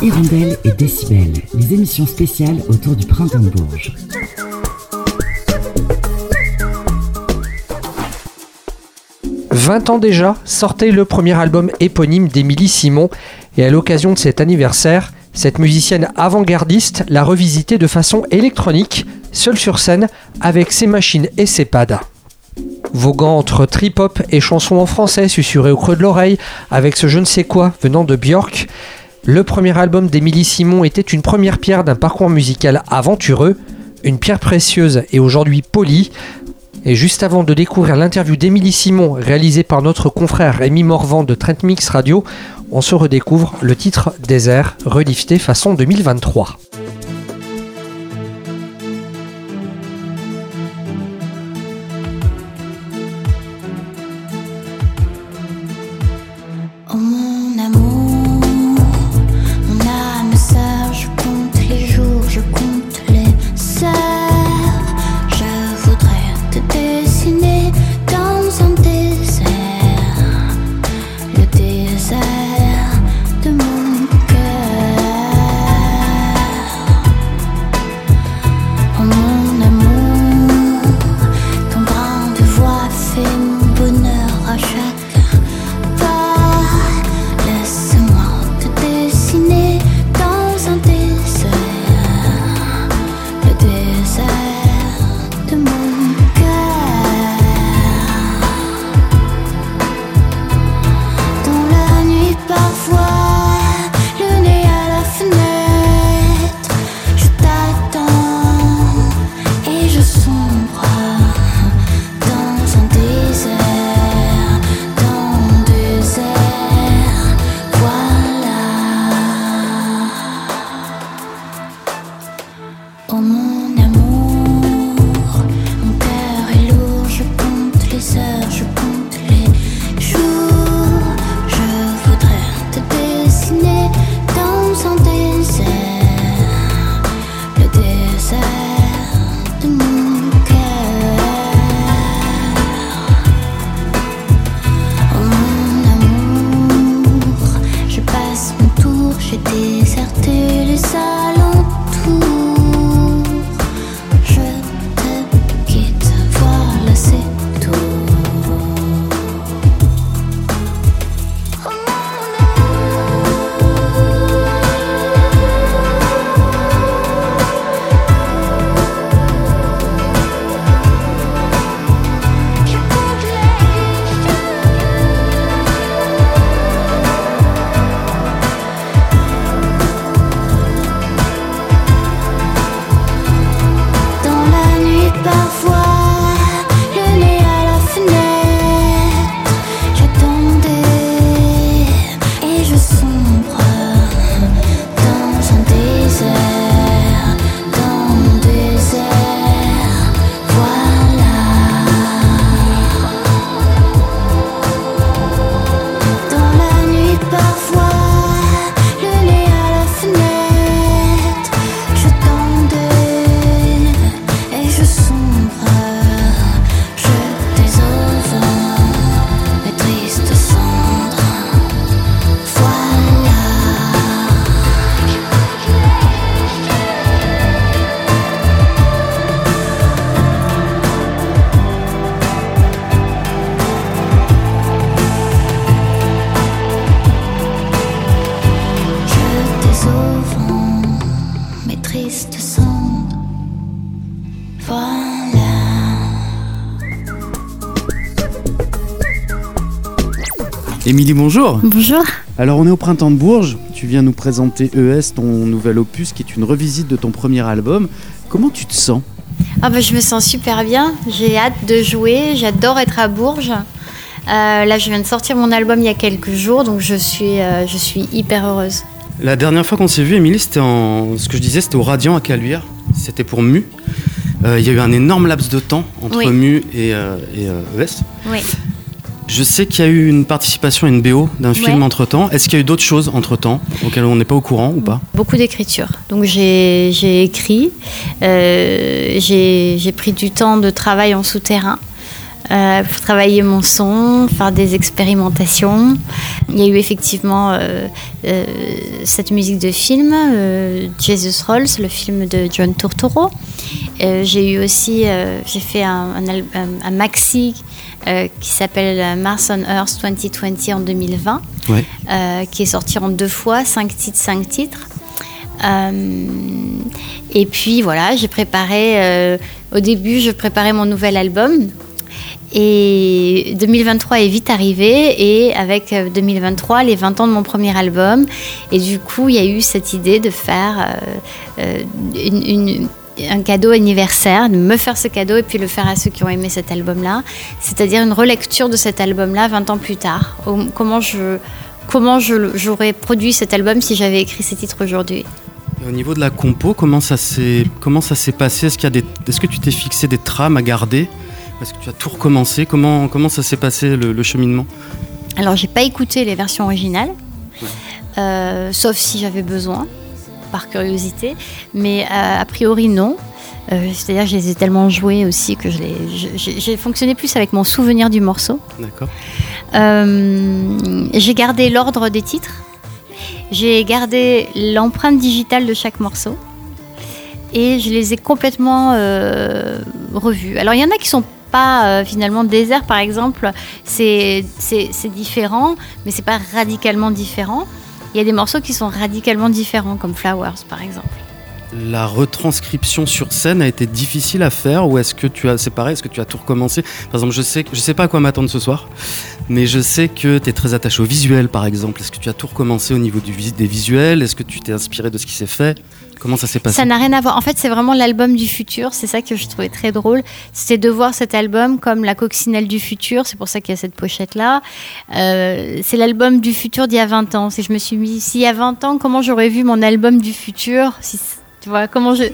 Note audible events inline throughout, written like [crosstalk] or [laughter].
Hirondelle et Décibel, les émissions spéciales autour du printemps de Bourges. « 20 ans déjà, sortait le premier album éponyme d'Émilie Simon et à l'occasion de cet anniversaire, cette musicienne avant-gardiste l'a revisité de façon électronique, seule sur scène, avec ses machines et ses pads. Voguant entre trip-hop et chansons en français susurrées au creux de l'oreille, avec ce je ne sais quoi venant de Björk, le premier album d'Émilie Simon était une première pierre d'un parcours musical aventureux, une pierre précieuse et aujourd'hui polie. Et juste avant de découvrir l'interview d'Émilie Simon réalisée par notre confrère Rémi Morvan de Trent Mix Radio, on se redécouvre le titre Désert, relifté façon 2023. Émilie, bonjour. Bonjour. Alors on est au printemps de Bourges, tu viens nous présenter ES, ton nouvel opus qui est une revisite de ton premier album. Comment tu te sens? Ah bah, Je me sens super bien, j'ai hâte de jouer, j'adore être à Bourges. Euh, là je viens de sortir mon album il y a quelques jours, donc je suis, euh, je suis hyper heureuse. La dernière fois qu'on s'est vu, Émilie, c'était en. Ce que je disais, c'était au Radiant à Caluire. C'était pour Mu. Euh, il y a eu un énorme laps de temps entre Mu et, et ES. Oui. Je sais qu'il y a eu une participation à une BO d'un film entre-temps. Est-ce qu'il y a eu d'autres choses entre-temps auxquelles on n'est pas au courant ou pas Beaucoup d'écriture. Donc j'ai écrit, euh, j'ai pris du temps de travail en souterrain. euh, pour travailler mon son, faire des expérimentations. Il y a eu effectivement euh, euh, cette musique de film, Jesus Rolls, le film de John Turturro. j'ai eu aussi, j'ai fait un, un, maxi qui s'appelle Mars on Earth 2020 en 2020, qui est sorti en deux fois, cinq titres, cinq titres. et puis voilà, j'ai préparé, au début, je préparais mon nouvel album et 2023 est vite arrivé et avec 2023, euh, les 20 ans de mon premier album. Et du coup, il y a eu cette idée de faire euh, euh, un cadeau anniversaire, de me faire ce cadeau et puis le faire à ceux qui ont aimé cet album-là. C'est-à-dire une relecture de cet album-là 20 ans plus tard. Comment je comment j'aurais produit cet album si j'avais écrit ces titres aujourd'hui? Au niveau de la compo, comment ça s'est comment passé? Est-ce qu'il est-ce que tu t'es fixé des trames à garder? Parce que tu as tout recommencé. Comment, comment ça s'est passé le, cheminement? Alors, j'ai pas écouté les versions originales, euh, sauf si j'avais besoin, par curiosité. Mais euh, a priori, non. Euh, c'est-à-dire que je les ai tellement joués aussi que j'ai fonctionné plus avec mon souvenir du morceau. D'accord. j'ai gardé l'ordre des titres. J'ai gardé l'empreinte digitale de chaque morceau et je les ai complètement revus. Alors il y en a qui sont pas euh, finalement désert par exemple c'est différent mais c'est pas radicalement différent. Il y a des morceaux qui sont radicalement différents comme Flowers par exemple. La retranscription sur scène a été difficile à faire ou est-ce que tu as c'est pareil est-ce que tu as tout recommencé? Par exemple je sais je sais pas à quoi m'attendre ce soir mais je sais que tu es très attaché au visuel par exemple. Est-ce que tu as tout recommencé au niveau du, des visuels? Est-ce que tu t'es inspiré de ce qui s'est fait? Comment ça s'est passé Ça n'a rien à voir. En fait, c'est vraiment l'album du futur. C'est ça que je trouvais très drôle. C'était de voir cet album comme la coccinelle du futur. C'est pour ça qu'il y a cette pochette-là. Euh, c'est l'album du futur d'il y a 20 ans. Si je me suis mis, s'il y a 20 ans, comment j'aurais vu mon album du futur Tu vois, comment je.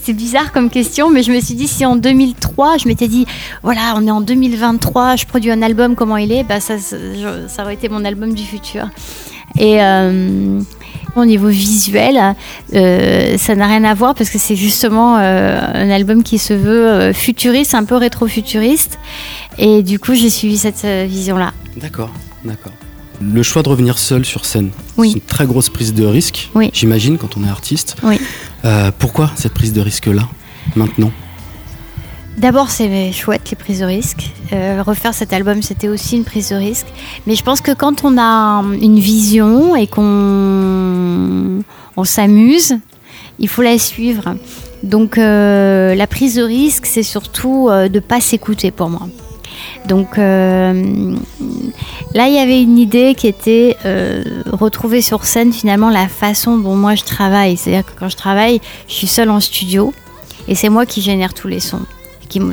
C'est bizarre comme question, mais je me suis dit si en 2003, je m'étais dit, voilà, on est en 2023, je produis un album, comment il est? Bah, ça, ça aurait été mon album du futur. Et. Euh, au niveau visuel, euh, ça n'a rien à voir parce que c'est justement euh, un album qui se veut euh, futuriste, un peu rétro-futuriste. Et du coup, j'ai suivi cette vision-là. D'accord, d'accord. Le choix de revenir seul sur scène, c'est une très grosse prise de risque, oui. j'imagine, quand on est artiste. Oui. pourquoi cette prise de risque-là, maintenant? D'abord, c'est chouette les prises de risque. Euh, refaire cet album, c'était aussi une prise de risque. Mais je pense que quand on a une vision et qu'on on, s'amuse, il faut la suivre. Donc euh, la prise de risque, c'est surtout euh, de ne pas s'écouter pour moi. Donc là, il y avait une idée qui était retrouver sur scène finalement la façon dont moi je travaille. C'est-à-dire que quand je travaille, je suis seule en studio et c'est moi qui génère tous les sons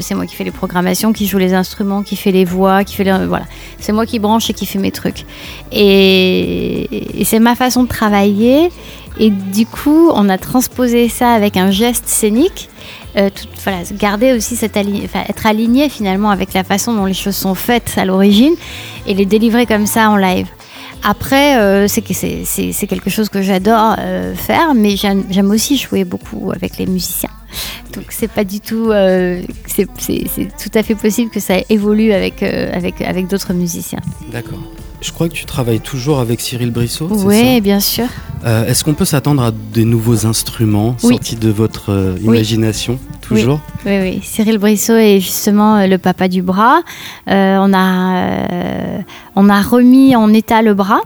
c'est moi qui fais les programmations, qui joue les instruments, qui fait les voix, qui fait les, voilà. C'est moi qui branche et qui fait mes trucs. Et, c'est ma façon de travailler. Et du coup, on a transposé ça avec un geste scénique. Euh, voilà, garder aussi cette être aligné finalement avec la façon dont les choses sont faites à l'origine et les délivrer comme ça en live. Après, euh, c'est quelque chose que j'adore euh, faire, mais j'aime aussi jouer beaucoup avec les musiciens. Donc c'est pas du tout, euh, c'est tout à fait possible que ça évolue avec, euh, avec, avec d'autres musiciens. D'accord. Je crois que tu travailles toujours avec Cyril Brissot. Oui, bien sûr. Euh, est-ce qu'on peut s'attendre à des nouveaux instruments sortis de votre imagination toujours? Oui. oui. Cyril Brissot est justement le papa du bras. on, a, on a remis en état le bras.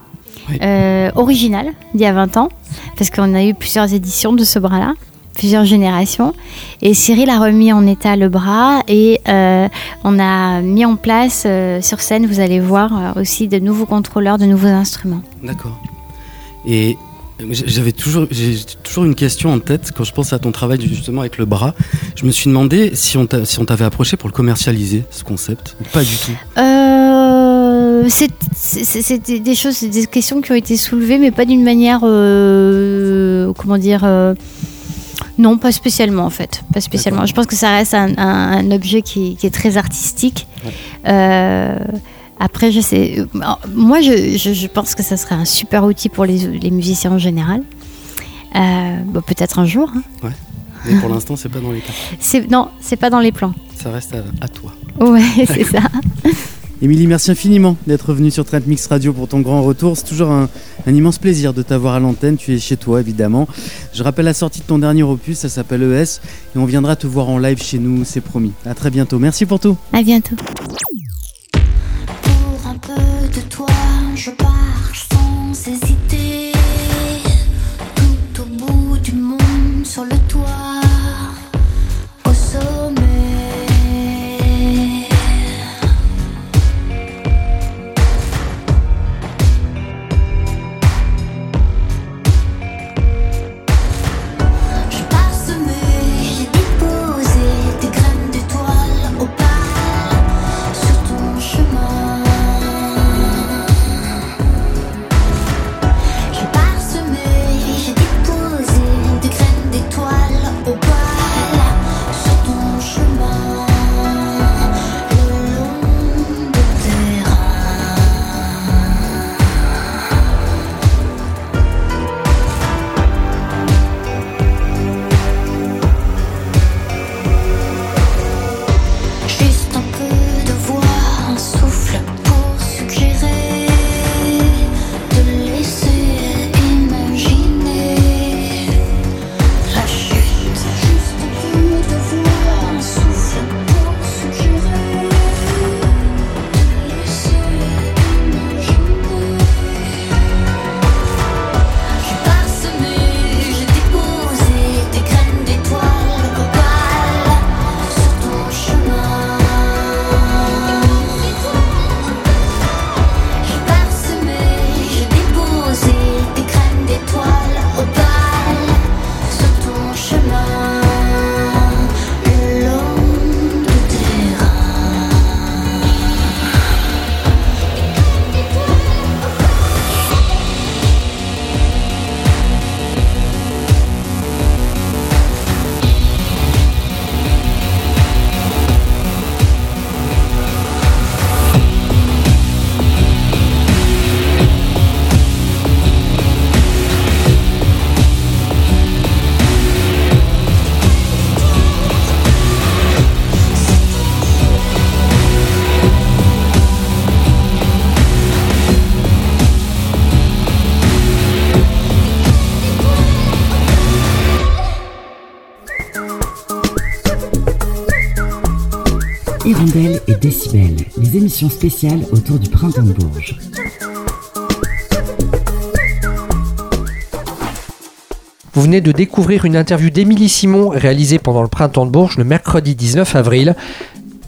original d'il y a 20 ans, parce qu'on a eu plusieurs éditions de ce bras-là plusieurs générations. Et Cyril a remis en état le bras et euh, on a mis en place euh, sur scène, vous allez voir, euh, aussi de nouveaux contrôleurs, de nouveaux instruments. D'accord. Et j'avais toujours, j'ai toujours une question en tête quand je pense à ton travail justement avec le bras. Je me suis demandé si on si on t'avait approché pour le commercialiser, ce concept, ou pas du tout. c'est des choses, des questions qui ont été soulevées, mais pas d'une manière, comment dire non, pas spécialement en fait. Pas spécialement. Je pense que ça reste un, objet qui, est très artistique. Euh, après, je sais. Moi, je, pense que ça serait un super outil pour les, musiciens en général. Euh, peut-être un jour. Hein. Ouais. Mais pour l'instant, c'est pas dans les plans. [laughs] Non, c'est pas dans les plans. Ça reste à toi. Ouais, [laughs] c'est ça. Émilie, merci infiniment d'être venue sur Trend Mix Radio pour ton grand retour. C'est toujours un, un immense plaisir de t'avoir à l'antenne. Tu es chez toi, évidemment. Je rappelle la sortie de ton dernier opus, ça s'appelle ES, et on viendra te voir en live chez nous, c'est promis. À très bientôt. Merci pour tout. À bientôt. Pour un peu de toi, je pars sans hésiter. Tout au bout du monde, sur le toit, Hirondelle et Décibel, les émissions spéciales autour du printemps de Bourges. Vous venez de découvrir une interview d'Émilie Simon réalisée pendant le printemps de Bourges le mercredi 19 avril.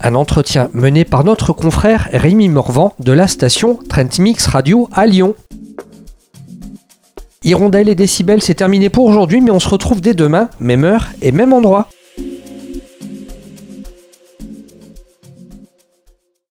Un entretien mené par notre confrère Rémi Morvan de la station Trent Mix Radio à Lyon. Hirondelle et Décibel, c'est terminé pour aujourd'hui, mais on se retrouve dès demain, même heure et même endroit.